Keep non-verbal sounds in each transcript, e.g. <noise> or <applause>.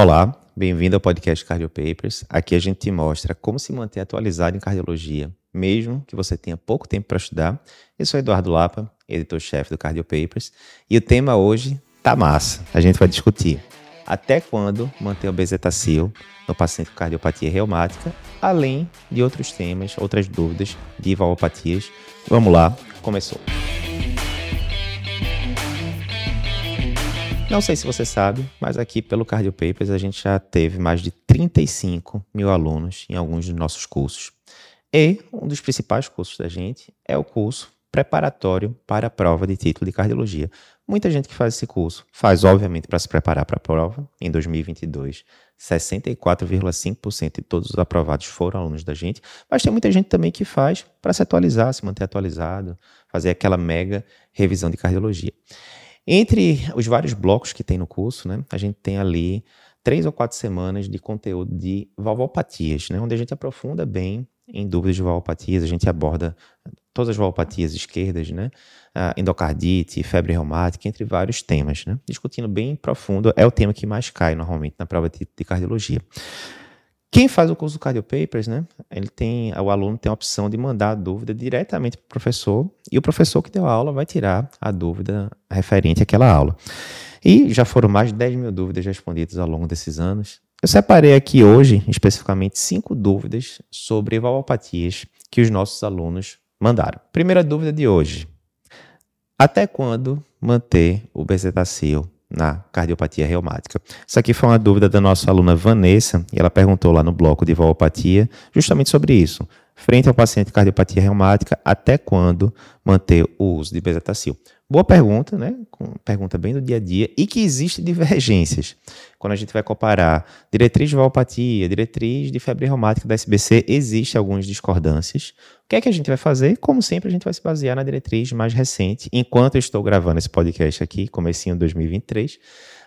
Olá, bem-vindo ao podcast Cardio Papers. Aqui a gente te mostra como se manter atualizado em cardiologia, mesmo que você tenha pouco tempo para estudar. Eu sou Eduardo Lapa, editor-chefe do Cardio Papers, e o tema hoje tá massa. A gente vai discutir até quando manter o bezetacil no paciente com cardiopatia reumática, além de outros temas, outras dúvidas de valvopatias. Vamos lá, começou. Não sei se você sabe, mas aqui pelo Cardio Papers a gente já teve mais de 35 mil alunos em alguns dos nossos cursos. E um dos principais cursos da gente é o curso preparatório para a prova de título de cardiologia. Muita gente que faz esse curso faz, obviamente, para se preparar para a prova. Em 2022, 64,5% de todos os aprovados foram alunos da gente, mas tem muita gente também que faz para se atualizar, se manter atualizado, fazer aquela mega revisão de cardiologia. Entre os vários blocos que tem no curso, né, a gente tem ali três ou quatro semanas de conteúdo de valvopatias, né, onde a gente aprofunda bem em dúvidas de valvopatias, a gente aborda todas as valvopatias esquerdas, né, endocardite, febre reumática, entre vários temas, né, discutindo bem profundo, é o tema que mais cai normalmente na prova de, de cardiologia. Quem faz o curso do Cardio Papers, né? Ele tem, o aluno tem a opção de mandar a dúvida diretamente para o professor e o professor que deu a aula vai tirar a dúvida referente àquela aula. E já foram mais de 10 mil dúvidas respondidas ao longo desses anos. Eu separei aqui hoje, especificamente, cinco dúvidas sobre valvopatias que os nossos alunos mandaram. Primeira dúvida de hoje. Até quando manter o bezetacil na cardiopatia reumática. Isso aqui foi uma dúvida da nossa aluna Vanessa, e ela perguntou lá no bloco de valvopatia justamente sobre isso. Frente ao paciente cardiopatia reumática, até quando manter o uso de bezetacil? Boa pergunta, né? Pergunta bem do dia a dia e que existe divergências. Quando a gente vai comparar diretriz de valvopatia, diretriz de febre reumática da SBC, existe algumas discordâncias. O que é que a gente vai fazer? Como sempre, a gente vai se basear na diretriz mais recente. Enquanto eu estou gravando esse podcast aqui, comecinho de 2023,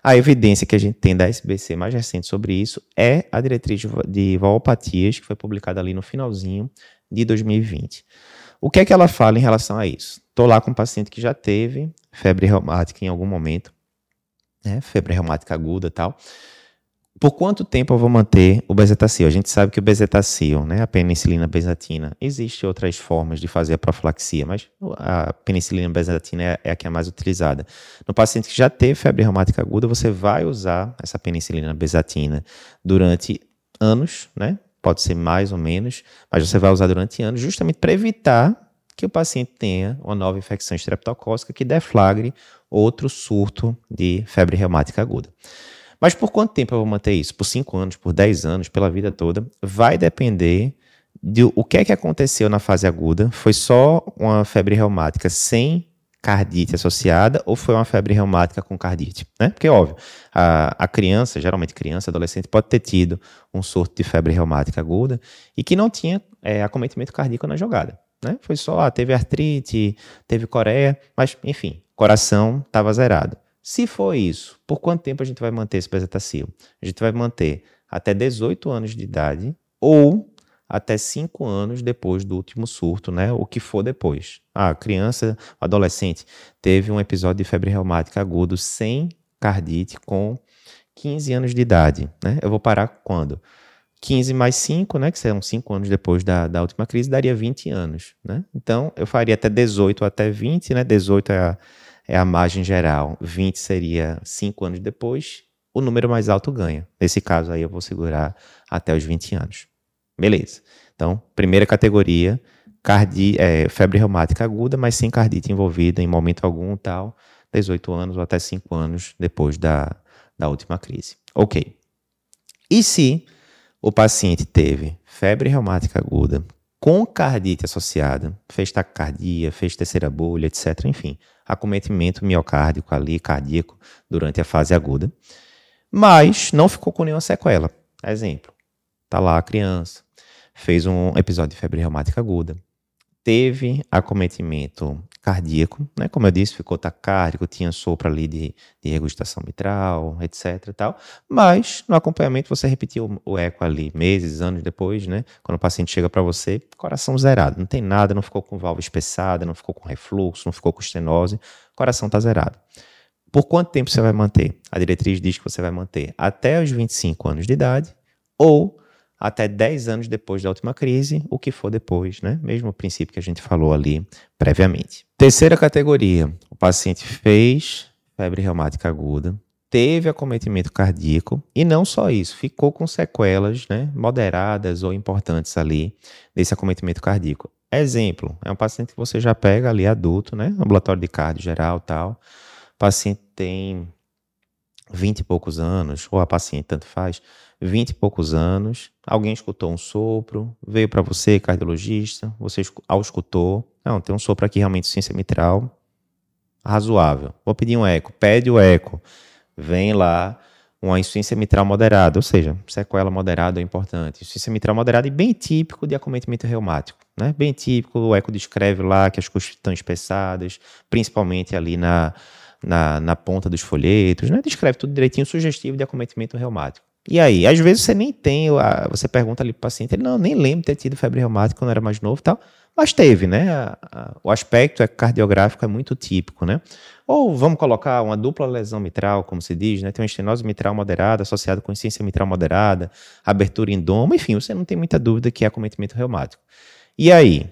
a evidência que a gente tem da SBC mais recente sobre isso é a diretriz de valvopatias, que foi publicada ali no finalzinho de 2020. O que é que ela fala em relação a isso? Estou lá com um paciente que já teve febre reumática em algum momento, né? febre reumática aguda e tal. Por quanto tempo eu vou manter o bezetacil? A gente sabe que o bezetacil, né, a penicilina bezatina, existe outras formas de fazer a profilaxia, mas a penicilina bezatina é, é a que é mais utilizada. No paciente que já teve febre reumática aguda, você vai usar essa penicilina bezatina durante anos, né? Pode ser mais ou menos, mas você vai usar durante anos justamente para evitar que o paciente tenha uma nova infecção estreptocócica que deflagre outro surto de febre reumática aguda. Mas por quanto tempo eu vou manter isso? Por 5 anos, por 10 anos, pela vida toda? Vai depender de o que é que aconteceu na fase aguda. Foi só uma febre reumática sem cardite associada ou foi uma febre reumática com cardite, né? Porque, óbvio, a, a criança, geralmente criança, adolescente, pode ter tido um surto de febre reumática aguda e que não tinha é, acometimento cardíaco na jogada, né? Foi só, ah, teve artrite, teve coreia, mas, enfim, coração estava zerado. Se for isso, por quanto tempo a gente vai manter esse bezetacil? A gente vai manter até 18 anos de idade ou até cinco anos depois do último surto, né? O que for depois. A criança, adolescente, teve um episódio de febre reumática agudo sem cardite com 15 anos de idade, né? Eu vou parar quando? 15 mais 5, né? Que serão 5 anos depois da, da última crise, daria 20 anos, né? Então, eu faria até 18 até 20, né? 18 é a, é a margem geral, 20 seria 5 anos depois, o número mais alto ganha. Nesse caso aí, eu vou segurar até os 20 anos. Beleza. Então, primeira categoria, cardi, é, febre reumática aguda, mas sem cardite envolvida em momento algum, tal, 18 anos ou até 5 anos depois da, da última crise. Ok. E se o paciente teve febre reumática aguda com cardite associada, fez taquicardia, fez terceira bolha, etc., enfim, acometimento miocárdico ali, cardíaco, durante a fase aguda, mas não ficou com nenhuma sequela. Exemplo, tá lá a criança, fez um episódio de febre reumática aguda, teve acometimento cardíaco, né? Como eu disse, ficou taquárdico, tinha sopro ali de, de regurgitação mitral, etc tal. Mas no acompanhamento você repetiu o eco ali meses, anos depois, né? Quando o paciente chega para você, coração zerado, não tem nada, não ficou com válvula espessada, não ficou com refluxo, não ficou com estenose, coração tá zerado. Por quanto tempo você vai manter? A diretriz diz que você vai manter até os 25 anos de idade ou até 10 anos depois da última crise, o que for depois, né? Mesmo o princípio que a gente falou ali previamente. Terceira categoria: o paciente fez febre reumática aguda, teve acometimento cardíaco e não só isso, ficou com sequelas, né, moderadas ou importantes ali desse acometimento cardíaco. Exemplo, é um paciente que você já pega ali adulto, né, ambulatório de cardio geral, tal. O paciente tem 20 e poucos anos, ou a paciente, tanto faz, 20 e poucos anos, alguém escutou um sopro, veio para você, cardiologista, você escutou, não, tem um sopro aqui realmente ciência mitral, razoável. Vou pedir um eco, pede o eco. Vem lá uma insuficiência mitral moderada, ou seja, sequela moderada é importante. Insuficiência mitral moderada e bem típico de acometimento reumático, né? Bem típico, o eco descreve lá que as costas estão espessadas, principalmente ali na, na, na ponta dos folhetos, né? Descreve tudo direitinho, sugestivo de acometimento reumático. E aí, às vezes você nem tem, você pergunta ali para o paciente, ele não, nem lembro de ter tido febre reumática quando era mais novo e tal, mas teve, né? O aspecto cardiográfico é muito típico, né? Ou vamos colocar uma dupla lesão mitral, como se diz, né? Tem uma estenose mitral moderada associada com insuficiência mitral moderada, abertura em doma, enfim, você não tem muita dúvida que é acometimento reumático. E aí,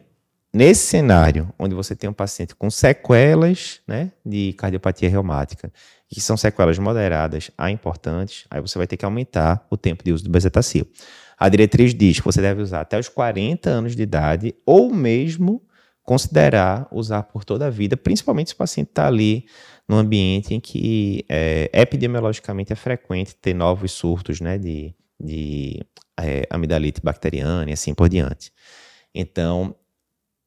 nesse cenário, onde você tem um paciente com sequelas né, de cardiopatia reumática, que são sequelas moderadas a importantes, aí você vai ter que aumentar o tempo de uso do bezetacil. A diretriz diz que você deve usar até os 40 anos de idade, ou mesmo considerar usar por toda a vida, principalmente se o paciente está ali num ambiente em que é, epidemiologicamente é frequente ter novos surtos né, de, de é, amidalite bacteriana e assim por diante. Então,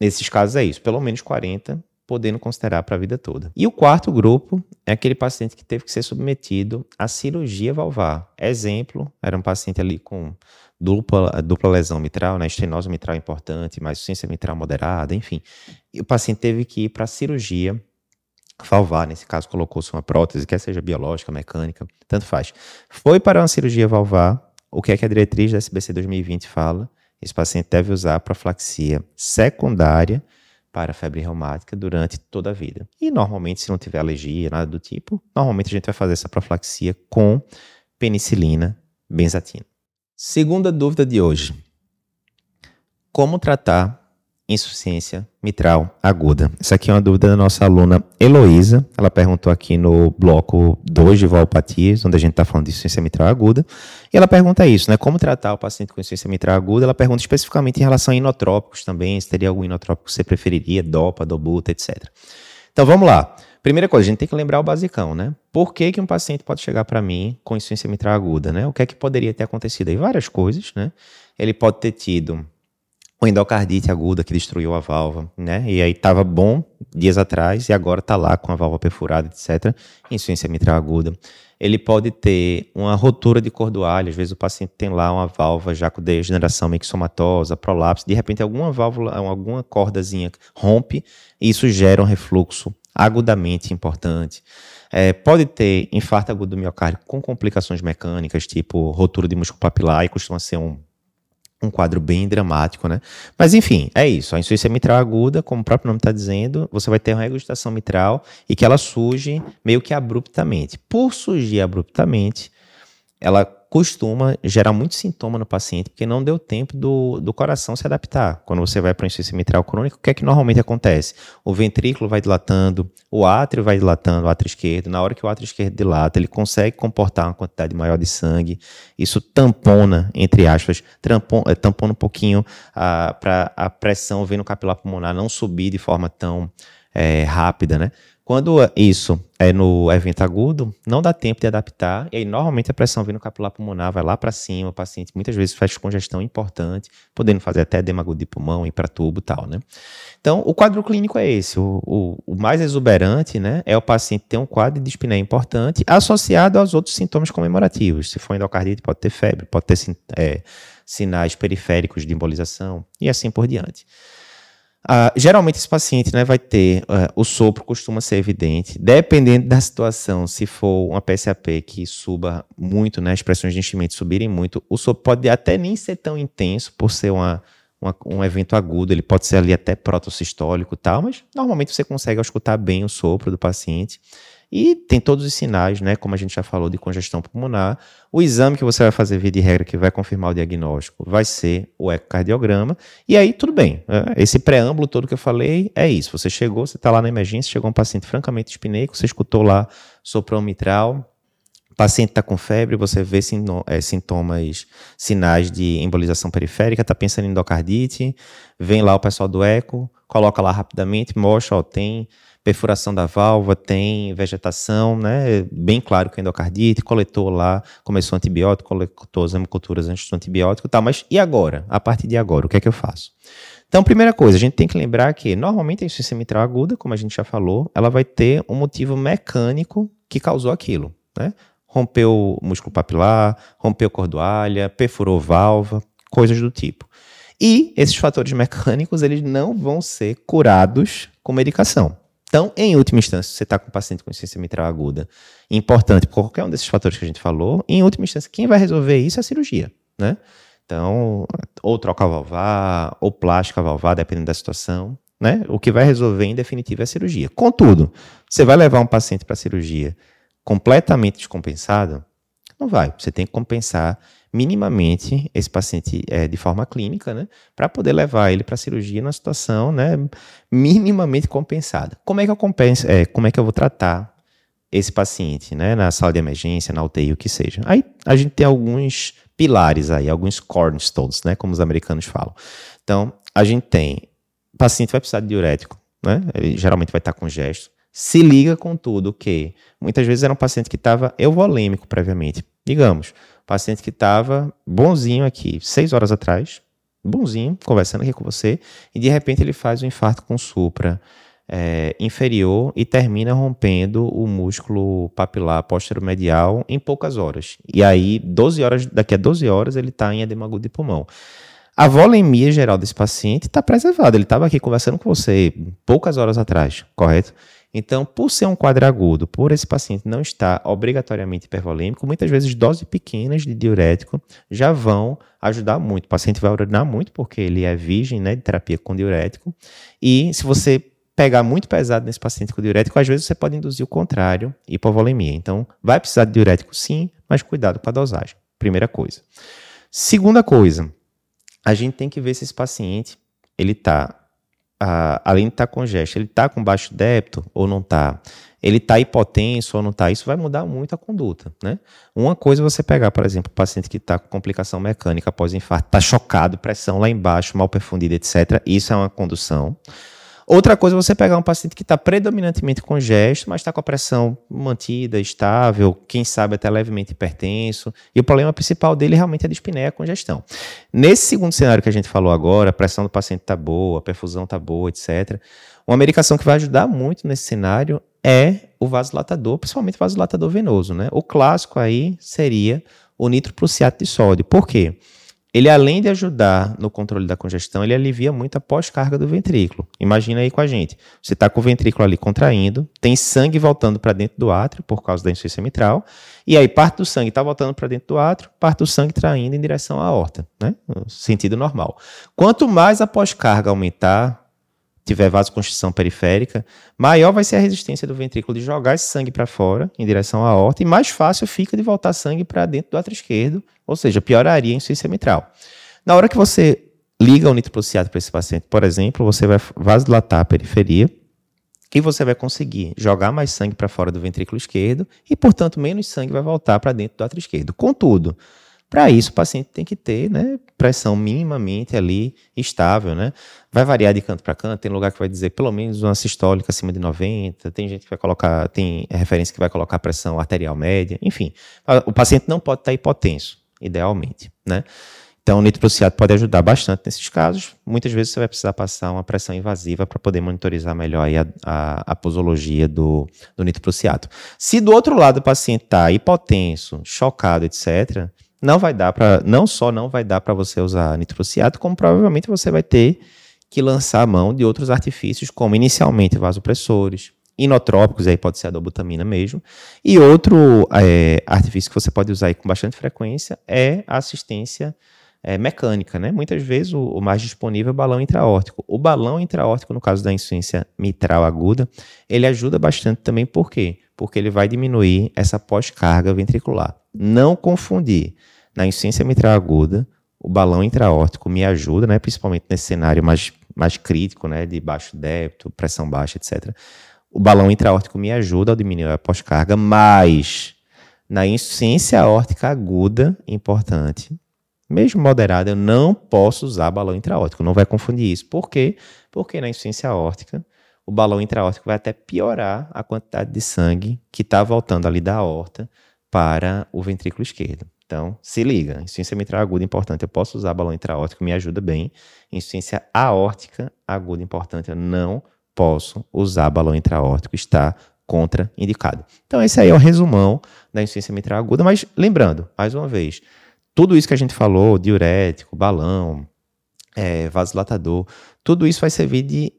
Nesses casos é isso, pelo menos 40, podendo considerar para a vida toda. E o quarto grupo é aquele paciente que teve que ser submetido à cirurgia valvar. Exemplo, era um paciente ali com dupla, dupla lesão mitral, né, estenose mitral importante, mas insuficiência mitral moderada, enfim. E o paciente teve que ir para a cirurgia valvar, nesse caso colocou-se uma prótese, quer seja biológica, mecânica, tanto faz. Foi para uma cirurgia valvar, o que é que a diretriz da SBC 2020 fala? Esse paciente deve usar profilaxia secundária para febre reumática durante toda a vida. E normalmente, se não tiver alergia, nada do tipo, normalmente a gente vai fazer essa profilaxia com penicilina benzatina. Segunda dúvida de hoje: como tratar insuficiência mitral aguda? Essa aqui é uma dúvida da nossa aluna Heloísa. Ela perguntou aqui no bloco 2 de valopatias, onde a gente está falando de insuficiência mitral aguda. E ela pergunta isso, né? Como tratar o paciente com insuficiência mitral aguda? Ela pergunta especificamente em relação a inotrópicos também, se teria algum inotrópico que você preferiria, DOPA, DOBUTA, etc. Então vamos lá. Primeira coisa, a gente tem que lembrar o basicão, né? Por que, que um paciente pode chegar para mim com insuficiência mitral aguda, né? O que é que poderia ter acontecido aí? Várias coisas, né? Ele pode ter tido uma endocardite aguda que destruiu a válvula, né? E aí estava bom dias atrás e agora está lá com a válvula perfurada, etc. Insuficiência mitral aguda. Ele pode ter uma rotura de cordoalho, às vezes o paciente tem lá uma válvula já com degeneração mixomatosa, prolapso, de repente alguma válvula, alguma cordazinha rompe e isso gera um refluxo agudamente importante. É, pode ter infarto agudo do miocárdio com complicações mecânicas, tipo rotura de músculo papilar, e costuma ser um um quadro bem dramático, né? Mas enfim, é isso. A insuficiência mitral aguda, como o próprio nome está dizendo, você vai ter uma regurgitação mitral e que ela surge meio que abruptamente. Por surgir abruptamente, ela costuma gerar muito sintoma no paciente, porque não deu tempo do, do coração se adaptar. Quando você vai para insuficiência mitral crônica, o que é que normalmente acontece? O ventrículo vai dilatando, o átrio vai dilatando, o átrio esquerdo. Na hora que o átrio esquerdo dilata, ele consegue comportar uma quantidade maior de sangue. Isso tampona, entre aspas, tampona, eh, tampona um pouquinho para a pressão vendo capilar pulmonar não subir de forma tão é, rápida, né? Quando isso é no evento agudo, não dá tempo de adaptar, e aí normalmente a pressão vindo capilar pulmonar vai lá para cima, o paciente muitas vezes faz congestão importante, podendo fazer até agudo de pulmão, ir para tubo e tal, né? Então, o quadro clínico é esse, o, o, o, mais exuberante, né, é o paciente ter um quadro de dispneia importante associado aos outros sintomas comemorativos. Se for endocardite, pode ter febre, pode ter é, sinais periféricos de embolização e assim por diante. Uh, geralmente esse paciente né, vai ter, uh, o sopro costuma ser evidente, dependendo da situação, se for uma PSAP que suba muito, né, as pressões de enchimento subirem muito, o sopro pode até nem ser tão intenso por ser uma, uma, um evento agudo, ele pode ser ali até protossistólico e tal, mas normalmente você consegue escutar bem o sopro do paciente e tem todos os sinais, né, como a gente já falou, de congestão pulmonar. O exame que você vai fazer via de regra que vai confirmar o diagnóstico vai ser o ecocardiograma. E aí, tudo bem. Né? Esse preâmbulo todo que eu falei é isso. Você chegou, você está lá na emergência, chegou um paciente francamente espineico, você escutou lá soprão mitral, o paciente está com febre, você vê é, sintomas, sinais de embolização periférica, está pensando em endocardite, vem lá o pessoal do eco, coloca lá rapidamente, mostra, ó, tem perfuração da válvula, tem vegetação, né? Bem claro que é endocardite, coletou lá, começou antibiótico, coletou as hemoculturas antes do antibiótico, tá, mas e agora? A partir de agora, o que é que eu faço? Então, primeira coisa, a gente tem que lembrar que normalmente a insuficiência mitral aguda, como a gente já falou, ela vai ter um motivo mecânico que causou aquilo, né? Rompeu o músculo papilar, rompeu cordoalha, perfurou válvula, coisas do tipo. E esses fatores mecânicos, eles não vão ser curados com medicação. Então, em última instância, você está com um paciente com insuficiência mitral aguda, importante por qualquer um desses fatores que a gente falou, em última instância, quem vai resolver isso é a cirurgia, né? Então, ou troca valvar, ou plástica valvar, dependendo da situação, né? O que vai resolver, em definitivo, é a cirurgia. Contudo, você vai levar um paciente para a cirurgia completamente descompensado? Não vai. Você tem que compensar minimamente esse paciente é, de forma clínica, né, para poder levar ele para a cirurgia na situação, né, minimamente compensada. Como é que eu compenso, é, como é que eu vou tratar esse paciente, né, na sala de emergência, na UTI, o que seja? Aí a gente tem alguns pilares aí, alguns cornerstones, né, como os americanos falam. Então, a gente tem, o paciente vai precisar de diurético, né, ele geralmente vai estar com gesto, se liga com tudo que muitas vezes era um paciente que estava euvolêmico previamente. Digamos, paciente que estava bonzinho aqui, seis horas atrás, bonzinho, conversando aqui com você, e de repente ele faz um infarto com supra é, inferior e termina rompendo o músculo papilar medial em poucas horas. E aí, 12 horas, daqui a 12 horas, ele está em edema agudo de pulmão. A volemia geral desse paciente está preservada. Ele estava aqui conversando com você poucas horas atrás, correto? Então, por ser um quadro agudo, por esse paciente não estar obrigatoriamente hipervolêmico, muitas vezes doses pequenas de diurético já vão ajudar muito. O paciente vai urinar muito porque ele é virgem né, de terapia com diurético. E se você pegar muito pesado nesse paciente com diurético, às vezes você pode induzir o contrário, hipovolemia. Então, vai precisar de diurético sim, mas cuidado com a dosagem. Primeira coisa. Segunda coisa, a gente tem que ver se esse paciente ele está além de estar tá com gesto, ele está com baixo débito ou não está? Ele está hipotenso ou não está? Isso vai mudar muito a conduta, né? Uma coisa é você pegar, por exemplo, o paciente que está com complicação mecânica após infarto, está chocado, pressão lá embaixo, mal perfundida, etc. Isso é uma condução. Outra coisa é você pegar um paciente que está predominantemente com gesto, mas está com a pressão mantida, estável, quem sabe até levemente hipertenso, e o problema principal dele realmente é a dispneia, a congestão. Nesse segundo cenário que a gente falou agora, a pressão do paciente está boa, a perfusão está boa, etc. Uma medicação que vai ajudar muito nesse cenário é o vasodilatador, principalmente o vasodilatador venoso. Né? O clássico aí seria o nitroprusiato de sódio. Por quê? Ele além de ajudar no controle da congestão, ele alivia muito a pós-carga do ventrículo. Imagina aí com a gente. Você está com o ventrículo ali contraindo, tem sangue voltando para dentro do átrio por causa da insuficiência mitral, e aí parte do sangue está voltando para dentro do átrio, parte do sangue traindo em direção à aorta, né? No sentido normal. Quanto mais a pós-carga aumentar, tiver vasoconstrição periférica, maior vai ser a resistência do ventrículo de jogar esse sangue para fora, em direção à aorta, e mais fácil fica de voltar sangue para dentro do átrio esquerdo, ou seja, pioraria a insuficiência mitral. Na hora que você liga o nitroprusiato para esse paciente, por exemplo, você vai vasodilatar a periferia, e você vai conseguir jogar mais sangue para fora do ventrículo esquerdo, e, portanto, menos sangue vai voltar para dentro do átrio esquerdo. Contudo, para isso, o paciente tem que ter né, pressão minimamente ali estável. Né? Vai variar de canto para canto, tem lugar que vai dizer pelo menos uma sistólica acima de 90, tem gente que vai colocar, tem referência que vai colocar pressão arterial média, enfim. O paciente não pode estar hipotenso, idealmente. Né? Então, o nitroprusiato pode ajudar bastante nesses casos. Muitas vezes você vai precisar passar uma pressão invasiva para poder monitorizar melhor a, a, a, posologia do, do. Se do outro lado o paciente está hipotenso, chocado, etc., não vai dar para, não só não vai dar para você usar nitroprusiato, como provavelmente você vai ter que lançar a mão de outros artifícios, como inicialmente vasopressores, inotrópicos, aí pode ser a dobutamina mesmo, e outro é, artifício que você pode usar aí com bastante frequência é a assistência é, mecânica, né? Muitas vezes o, o, mais disponível é o balão intraórtico. O balão intraórtico, no caso da insuficiência mitral aguda, ele ajuda bastante também, por quê? Porque ele vai diminuir essa pós-carga ventricular. Não confundir. Na insuficiência mitral aguda, o balão intraórtico me ajuda, né? Principalmente nesse cenário mais, mais crítico, né? De baixo débito, pressão baixa, etc. O balão intraórtico me ajuda a diminuir a pós-carga, mas na insuficiência aórtica aguda, importante, mesmo moderada, eu não posso usar balão intraórtico. Não vai confundir isso. Por quê? Porque na insuficiência aórtica, o balão intraórtico vai até piorar a quantidade de sangue que está voltando ali da aorta para o ventrículo esquerdo. Então, se liga, insuficiência mitral aguda importante, eu posso usar balão intraórtico, me ajuda bem. Insuficiência aórtica aguda importante, eu não posso usar balão intraórtico, está contraindicado. Então, esse aí é o resumão da insuficiência mitral aguda, mas lembrando, mais uma vez, tudo isso que a gente falou, diurético, balão, é, vasodilatador, tudo isso vai servir de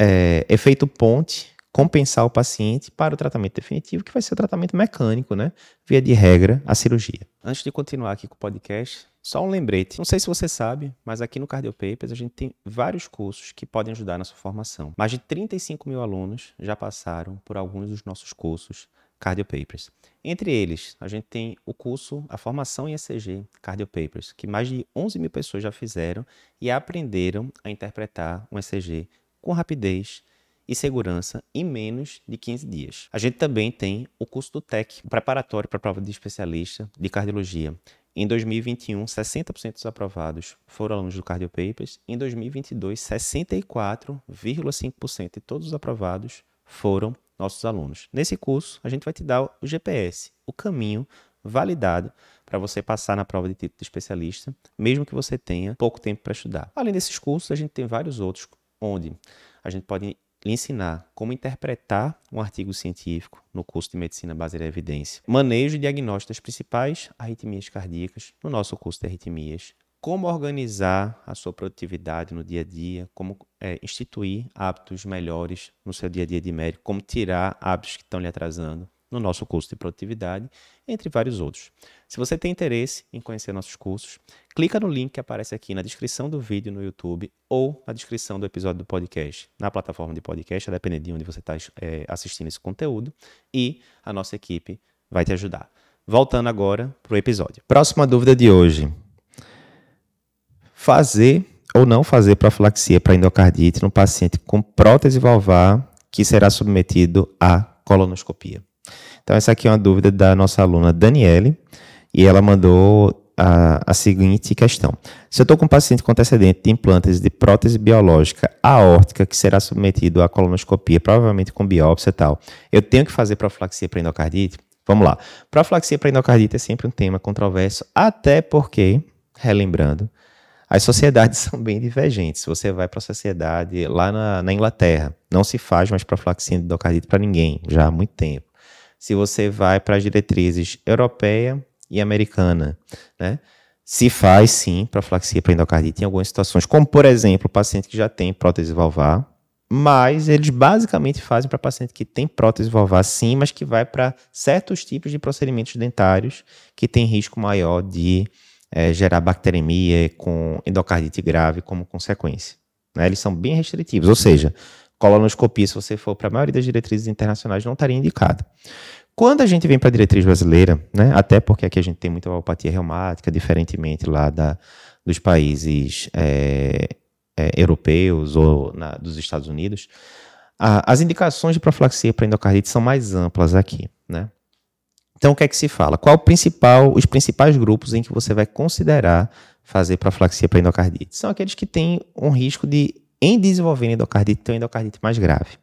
é, efeito ponte, compensar o paciente para o tratamento definitivo, que vai ser o tratamento mecânico, né? Via de regra, a cirurgia. Antes de continuar aqui com o podcast, só um lembrete. Não sei se você sabe, mas aqui no Cardiopapers a gente tem vários cursos que podem ajudar na sua formação. Mais de 35 mil alunos já passaram por alguns dos nossos cursos Cardio Papers. Entre eles, a gente tem o curso, a formação em ECG Cardio Papers, que mais de 11 mil pessoas já fizeram e aprenderam a interpretar um ECG com rapidez e segurança em menos de 15 dias. A gente também tem o curso do TEC, preparatório para a prova de especialista de cardiologia. Em 2021, 60% dos aprovados foram alunos do Cardio Papers. Em 2022, 64,5% de todos os aprovados foram nossos alunos. Nesse curso, a gente vai te dar o GPS, o caminho validado para você passar na prova de título de especialista, mesmo que você tenha pouco tempo para estudar. Além desses cursos, a gente tem vários outros onde a gente pode lhe ensinar como interpretar um artigo científico no curso de Medicina Baseada em Evidência, manejo e diagnóstico das principais arritmias cardíacas no nosso curso de arritmias, como organizar a sua produtividade no dia a dia, como é, instituir hábitos melhores no seu dia a dia de médico, como tirar hábitos que estão lhe atrasando no nosso curso de produtividade, entre vários outros. Se você tem interesse em conhecer nossos cursos, clica no link que aparece aqui na descrição do vídeo no YouTube ou na descrição do episódio do podcast, na plataforma de podcast, a depender de onde você está é, assistindo esse conteúdo, e a nossa equipe vai te ajudar. Voltando agora para o episódio. Próxima dúvida de hoje fazer ou não fazer profilaxia para endocardite no paciente com prótese valvar que será submetido à colonoscopia. Então, essa aqui é uma dúvida da nossa aluna Daniele, e ela mandou a, a seguinte questão. Se eu estou com um paciente com antecedente de implantes de prótese biológica aórtica que será submetido à colonoscopia, provavelmente com biópsia e tal, eu tenho que fazer profilaxia para endocardite? Vamos lá. Profilaxia para endocardite é sempre um tema controverso, até porque, relembrando, as sociedades <laughs> são bem divergentes. Você vai para a sociedade lá na, na, Inglaterra, não se faz mais profilaxia de endocardite para ninguém, já há muito tempo. Se você vai para as diretrizes europeia e americana, né? Se faz sim profilaxia para endocardite em algumas situações, como por exemplo, o paciente que já tem prótese valvar, mas eles basicamente fazem para paciente que tem prótese valvar sim, mas que vai para certos tipos de procedimentos dentários que tem risco maior de é, gerar bacteremia com endocardite grave como consequência. Né? Eles são bem restritivos, ou seja, colonoscopia, se você for para a maioria das diretrizes internacionais, não estaria indicada. Quando a gente vem para a diretriz brasileira, né, até porque aqui a gente tem muita alopatia reumática, diferentemente lá da, dos países é, é, europeus ou na, dos Estados Unidos, a, as indicações de profilaxia para endocardite são mais amplas aqui. Né? Então, o que é que se fala? Qual principal, os principais grupos em que você vai considerar fazer profilaxia para endocardite? São aqueles que têm um risco de, em desenvolver endocardite, ter uma endocardite mais grave.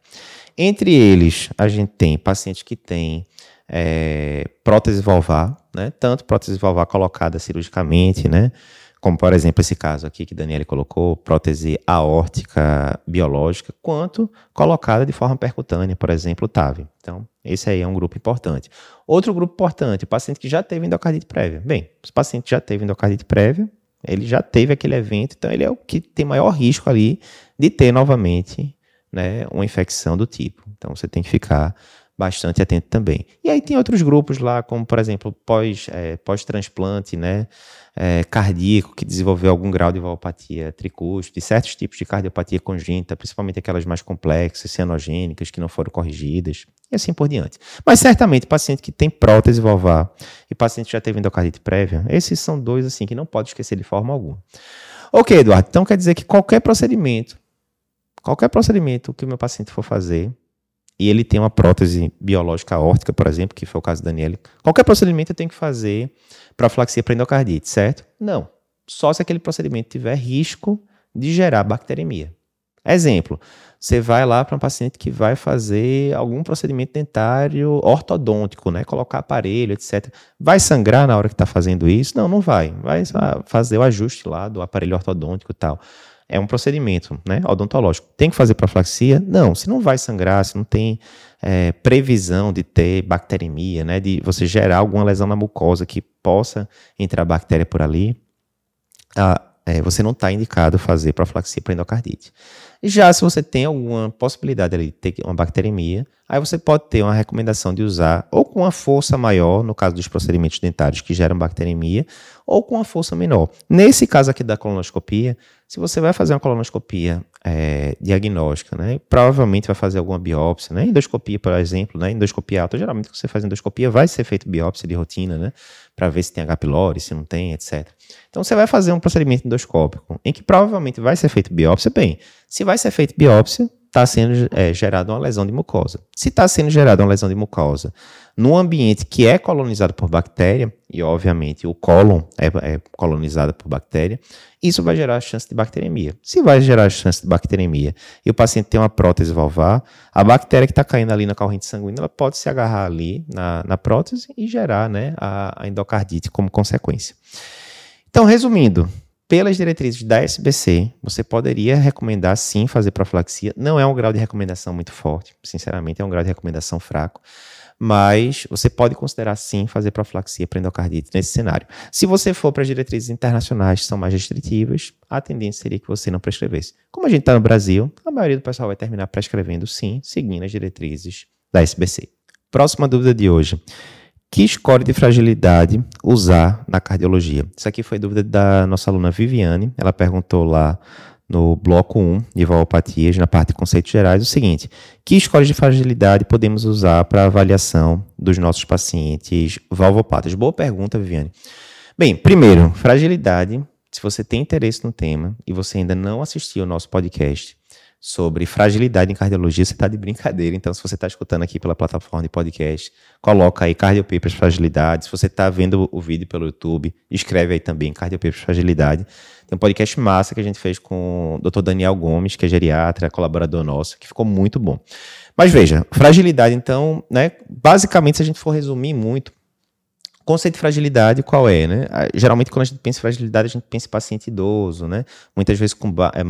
Entre eles, a gente tem pacientes que têm é, prótese valvar, né? tanto prótese valvar colocada cirurgicamente, né? como por exemplo esse caso aqui que Daniele colocou, prótese aórtica biológica, quanto colocada de forma percutânea, por exemplo, TAV. Então, esse aí é um grupo importante. Outro grupo importante, o paciente que já teve endocardite prévia. Bem, se o paciente já teve endocardite prévia, ele já teve aquele evento, então ele é o que tem maior risco ali de ter novamente né, uma infecção do tipo. Então você tem que ficar bastante atento também. E aí tem outros grupos lá, como por exemplo, pós, é, pós-transplante, né? É, cardíaco, que desenvolveu algum grau de valvopatia tricúspide, certos tipos de cardiopatia congênita, principalmente aquelas mais complexas, cianogênicas, que não foram corrigidas, e assim por diante. Mas certamente, paciente que tem prótese valvar e paciente que já teve endocardite prévia, esses são dois assim que não pode esquecer de forma alguma. Ok, Eduardo, então quer dizer que qualquer procedimento, qualquer procedimento que o meu paciente for fazer, e ele tem uma prótese biológica aórtica, por exemplo, que foi o caso da Daniele, qualquer procedimento eu tenho que fazer para flaxia para endocardite, certo? Não. Só se aquele procedimento tiver risco de gerar bacteremia. Exemplo, você vai lá para um paciente que vai fazer algum procedimento dentário ortodôntico, né? Colocar aparelho, etc. Vai sangrar na hora que está fazendo isso? Não, não vai. Vai fazer o ajuste lá do aparelho ortodôntico e tal é um procedimento né, odontológico. Tem que fazer profilaxia? Não, se não vai sangrar, se não tem é, previsão de ter bacteremia, né, de você gerar alguma lesão na mucosa que possa entrar bactéria por ali, ah, é, você não está indicado fazer profilaxia para endocardite. Já se você tem alguma possibilidade de ter uma bacteremia, aí você pode ter uma recomendação de usar ou com uma força maior, no caso dos procedimentos dentários que geram bacteremia, ou com uma força menor. Nesse caso aqui da colonoscopia, se você vai fazer uma colonoscopia é, diagnóstica, né, provavelmente vai fazer alguma biópsia, né, endoscopia, por exemplo, né, endoscopia alta, geralmente que você faz endoscopia vai ser feito biópsia de rotina, né, para ver se tem H. pylori, se não tem, etc. Então você vai fazer um procedimento endoscópico em que provavelmente vai ser feito biópsia, bem, se vai ser feita biópsia, está sendo é, gerada uma lesão de mucosa. Se está sendo gerada uma lesão de mucosa num ambiente que é colonizado por bactéria, e obviamente o cólon é, é colonizado por bactéria, isso vai gerar chance de bacteremia. Se vai gerar chance de bacteremia e o paciente tem uma prótese valvar, a bactéria que está caindo ali na corrente sanguínea ela pode se agarrar ali na, na prótese e gerar né, a, a endocardite como consequência. Então, resumindo, pelas diretrizes da SBC, você poderia recomendar sim fazer profilaxia. Não é um grau de recomendação muito forte, sinceramente, é um grau de recomendação fraco. Mas você pode considerar sim fazer profilaxia para endocardite nesse cenário. Se você for para as diretrizes internacionais que são mais restritivas, a tendência seria que você não prescrevesse. Como a gente está no Brasil, a maioria do pessoal vai terminar prescrevendo sim, seguindo as diretrizes da SBC. Próxima dúvida de hoje. Que score de fragilidade usar na cardiologia? Isso aqui foi dúvida da nossa aluna Viviane. Ela perguntou lá no bloco 1 de valvopatias, na parte de conceitos gerais, o seguinte: que scores de fragilidade podemos usar para avaliação dos nossos pacientes valvopatas? Boa pergunta, Viviane. Bem, primeiro, fragilidade. Se você tem interesse no tema e você ainda não assistiu ao nosso podcast, sobre fragilidade em cardiologia, você está de brincadeira. Então, se você está escutando aqui pela plataforma de podcast, coloca aí Cardiopapers Fragilidade. Se você está vendo o vídeo pelo YouTube, escreve aí também Cardiopapers Fragilidade. Tem um podcast massa que a gente fez com o Dr. Daniel Gomes, que é geriatra, colaborador nosso, que ficou muito bom. Mas veja, fragilidade, então, né? Basicamente, se a gente for resumir muito, Conceito de fragilidade qual é, né? Geralmente quando a gente pensa em fragilidade, a gente pensa em paciente idoso, né? Muitas vezes com ba é,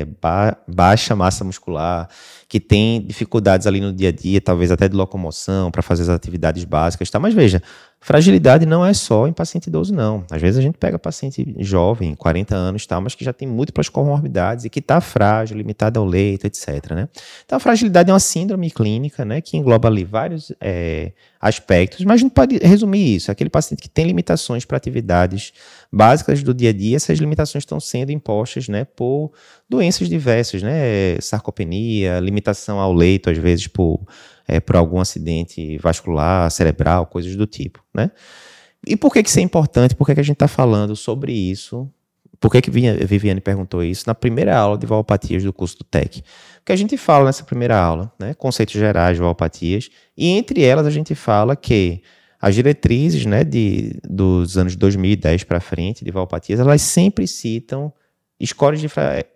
é, ba baixa massa muscular, que tem dificuldades ali no dia a dia, talvez até de locomoção, para fazer as atividades básicas, tá? Mas veja, Fragilidade não é só em paciente idoso, não. Às vezes a gente pega paciente jovem, 40 anos, tal, mas que já tem múltiplas comorbidades e que está frágil, limitado ao leito, etc. Né? Então, a fragilidade é uma síndrome clínica né, que engloba ali vários é, aspectos, mas a gente pode resumir isso. Aquele paciente que tem limitações para atividades básicas do dia a dia, essas limitações estão sendo impostas né, por doenças diversas, né? Sarcopenia, limitação ao leito, às vezes por é, por algum acidente vascular, cerebral, coisas do tipo, né? E por que, que isso é importante? Por que, que a gente está falando sobre isso? Por que, que Viviane perguntou isso na primeira aula de valopatias do curso do TEC? Porque a gente fala nessa primeira aula, né, conceitos gerais de valopatias, e entre elas a gente fala que as diretrizes né, de, dos anos 2010 para frente de valopatias, elas sempre citam scores de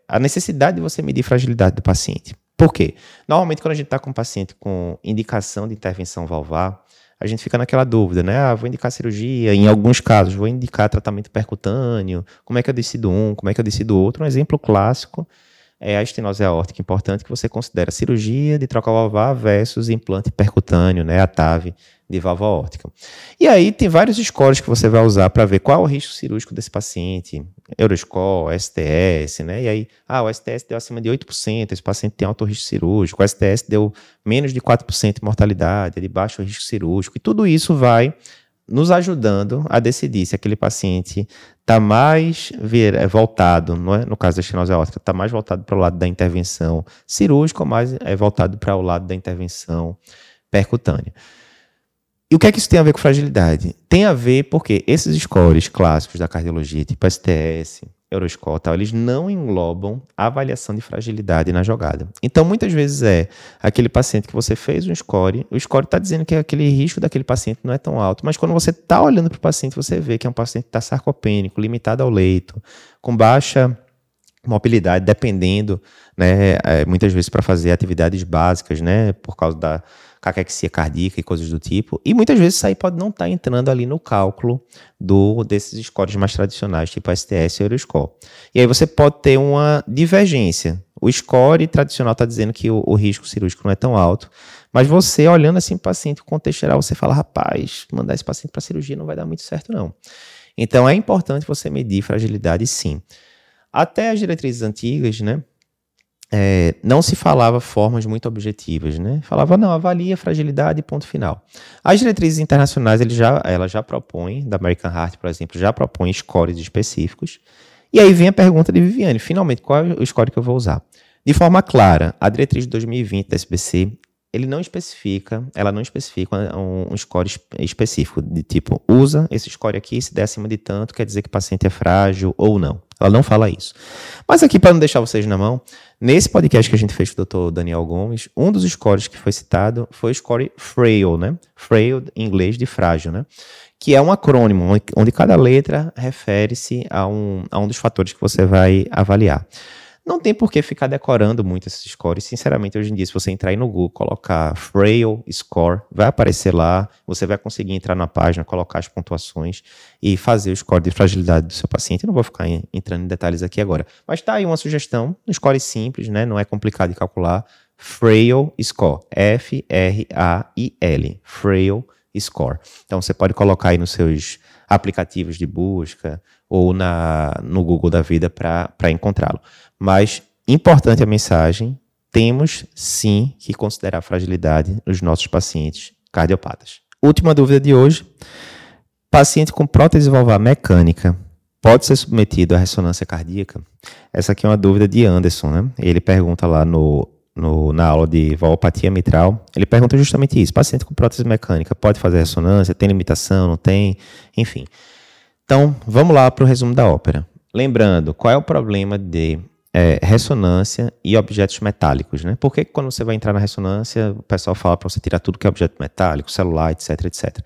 a necessidade de você medir fragilidade do paciente. Por quê? Normalmente, quando a gente está com um paciente com indicação de intervenção valvar, a gente fica naquela dúvida, né? Ah, vou indicar cirurgia, em alguns casos, vou indicar tratamento percutâneo, como é que eu decido um, como é que eu decido outro. Um exemplo clássico é a estenose aórtica importante que você considera cirurgia de troca valvar versus implante percutâneo, né, a TAV de válvula aórtica. E aí tem vários scores que você vai usar para ver qual é o risco cirúrgico desse paciente, Euroscore, STS, né? E aí, ah, o STS deu acima de 8%, esse paciente tem alto risco cirúrgico, o STS deu menos de 4% de mortalidade, é de baixo risco cirúrgico, e tudo isso vai nos ajudando a decidir se aquele paciente está mais vir, é, voltado, não é? no caso da estenose aórtica, está mais voltado para o lado da intervenção cirúrgica ou mais é voltado para o lado da intervenção percutânea. E o que é que isso tem a ver com fragilidade? Tem a ver porque esses scores clássicos da cardiologia, tipo STS, Euroscore tal, eles não englobam a avaliação de fragilidade na jogada. Então, muitas vezes é aquele paciente que você fez um score, o score está dizendo que aquele risco daquele paciente não é tão alto, mas quando você está olhando para o paciente, você vê que é um paciente que está sarcopênico, limitado ao leito, com baixa mobilidade, dependendo, né, é, muitas vezes para fazer atividades básicas, né, por causa da caquexia cardíaca e coisas do tipo. E muitas vezes isso aí pode não estar tá entrando ali no cálculo do desses scores mais tradicionais, tipo STS e Euroscore. E aí você pode ter uma divergência. O score tradicional está dizendo que o, o, risco cirúrgico não é tão alto, mas você olhando assim o paciente, o contexto geral, você fala, rapaz, mandar esse paciente para cirurgia não vai dar muito certo não. Então é importante você medir fragilidade sim. Até as diretrizes antigas, né, é, não se falava formas muito objetivas, né? Falava, não, avalia a fragilidade ponto final. As diretrizes internacionais, ele já, ela já propõe, da American Heart, por exemplo, já propõe scores específicos. E aí vem a pergunta de Viviane, finalmente, qual é o score que eu vou usar? De forma clara, a diretriz de 2020 da SBC, ele não especifica, ela não especifica um, um score específico, de tipo, usa esse score aqui, se der acima de tanto, quer dizer que o paciente é frágil ou não. Ela não fala isso. Mas aqui, para não deixar vocês na mão, nesse podcast que a gente fez com o Dr. Daniel Gomes, um dos scores que foi citado foi o score FRAIL, né? FRAIL em inglês de frágil, né? Que é um acrônimo, onde cada letra refere-se a um, a um dos fatores que você vai avaliar. Não tem por que ficar decorando muito esses scores. Sinceramente, hoje em dia, se você entrar aí no Google, colocar Frail Score, vai aparecer lá. Você vai conseguir entrar na página, colocar as pontuações e fazer o score de fragilidade do seu paciente. Eu não vou ficar entrando em detalhes aqui agora. Mas tá aí uma sugestão, um score simples, né? Não é complicado de calcular. Frail Score. F-R-A-I-L. Frail Score. Então você pode colocar aí nos seus aplicativos de busca ou na, no Google da vida para encontrá-lo. Mas importante a mensagem: temos sim que considerar a fragilidade nos nossos pacientes cardiopatas. Última dúvida de hoje: paciente com prótese valvar mecânica pode ser submetido à ressonância cardíaca? Essa aqui é uma dúvida de Anderson, né? Ele pergunta lá no, no, na aula de valvopatia mitral, ele pergunta justamente isso: paciente com prótese mecânica pode fazer ressonância? Tem limitação? Não tem? Enfim. Então, vamos lá para o resumo da ópera. Lembrando, qual é o problema de é, ressonância e objetos metálicos, né? Por que quando você vai entrar na ressonância, o pessoal fala para você tirar tudo que é objeto metálico, celular, etc, etc.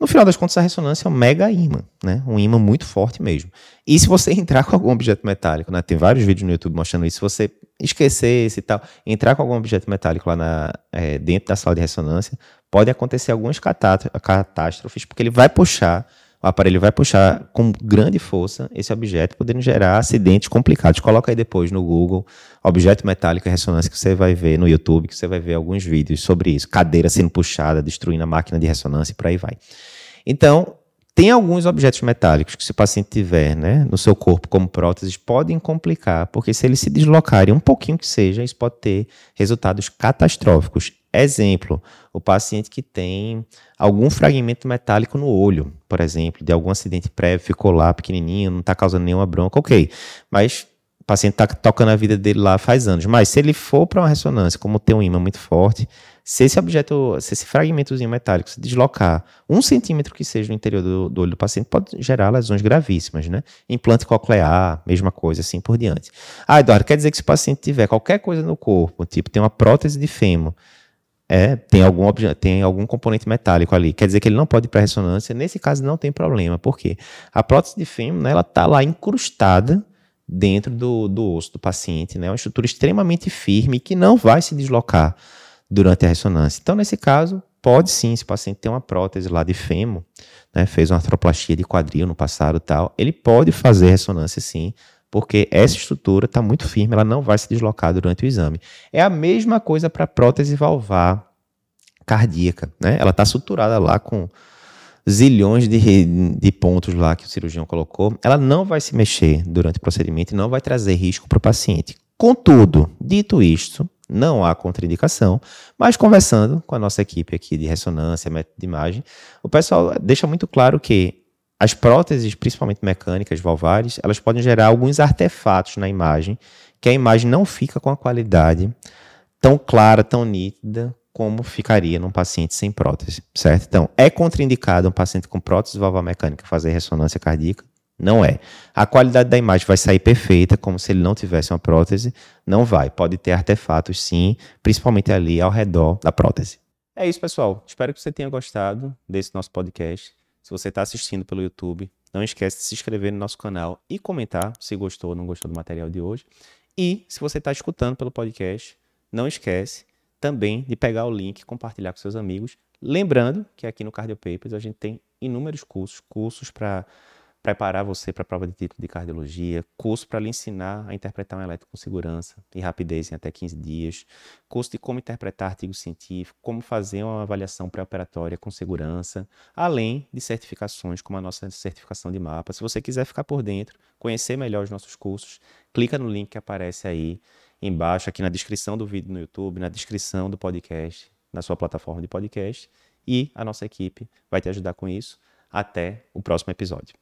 No final das contas, a ressonância é um mega imã, né? Um imã muito forte mesmo. E se você <laughs> entrar com algum objeto metálico, né? Tem vários vídeos no YouTube mostrando isso. Se você esquecer esse e tal, entrar com algum objeto metálico lá na, é, dentro da sala de ressonância, pode acontecer algumas catástrofes, porque ele vai puxar o aparelho vai puxar com grande força esse objeto, podendo gerar acidentes complicados. Coloca aí depois no Google objeto metálico e ressonância que você vai ver no YouTube, que você vai ver alguns vídeos sobre isso. Cadeira sendo puxada, destruindo a máquina de ressonância e por aí vai. Então, tem alguns objetos metálicos que se o paciente tiver né, no seu corpo como próteses podem complicar, porque se eles se deslocarem um pouquinho que seja, isso pode ter resultados catastróficos. Exemplo, o paciente que tem algum fragmento metálico no olho, por exemplo, de algum acidente prévio, ficou lá pequenininho, não está causando nenhuma bronca, ok. Mas o paciente está tocando a vida dele lá faz anos. Mas se ele for para uma ressonância, como tem um imã muito forte, se esse objeto, se esse fragmentozinho metálico se deslocar um centímetro que seja no interior do, do olho do paciente, pode gerar lesões gravíssimas, né? Implante coclear, mesma coisa, assim por diante. Ah, Eduardo, quer dizer que se o paciente tiver qualquer coisa no corpo, tipo, tem uma prótese de fêmur, é, tem algum, tem algum componente metálico ali. Quer dizer que ele não pode ir para ressonância. Nesse caso, não tem problema. Por quê? A prótese de fêmur, né, ela está lá incrustada dentro do, do osso do paciente. Né? É uma estrutura extremamente firme que não vai se deslocar durante a ressonância. Então, nesse caso, pode sim, se o paciente tem uma prótese lá de fêmur, né, fez uma artroplastia de quadril no passado tal, ele pode fazer ressonância sim porque essa estrutura está muito firme, ela não vai se deslocar durante o exame. É a mesma coisa para prótese valvar cardíaca, né? Ela está suturada lá com zilhões de, de pontos lá que o cirurgião colocou, ela não vai se mexer durante o procedimento e não vai trazer risco para o paciente. Contudo, dito isto, não há contraindicação, mas conversando com a nossa equipe aqui de ressonância, método de imagem, o pessoal deixa muito claro que as próteses, principalmente mecânicas, valvares, elas podem gerar alguns artefatos na imagem, que a imagem não fica com a qualidade tão clara, tão nítida, como ficaria num paciente sem prótese, certo? Então, é contraindicado um paciente com prótese valvar mecânica fazer ressonância cardíaca? Não é. A qualidade da imagem vai sair perfeita, como se ele não tivesse uma prótese? Não vai. Pode ter artefatos, sim, principalmente ali ao redor da prótese. É isso, pessoal. Espero que você tenha gostado desse nosso podcast. Se você está assistindo pelo YouTube, não esquece de se inscrever no nosso canal e comentar se gostou ou não gostou do material de hoje. E se você está escutando pelo podcast, não esquece também de pegar o link e compartilhar com seus amigos. Lembrando que aqui no Cardio Papers a gente tem inúmeros cursos, cursos para preparar você para a prova de título de cardiologia, curso para lhe ensinar a interpretar um elétrico com segurança e rapidez em até 15 dias, curso de como interpretar artigos científicos, como fazer uma avaliação pré-operatória com segurança, além de certificações como a nossa certificação de mapa. Se você quiser ficar por dentro, conhecer melhor os nossos cursos, clica no link que aparece aí embaixo, aqui na descrição do vídeo no YouTube, na descrição do podcast, na sua plataforma de podcast, e a nossa equipe vai te ajudar com isso. Até o próximo episódio.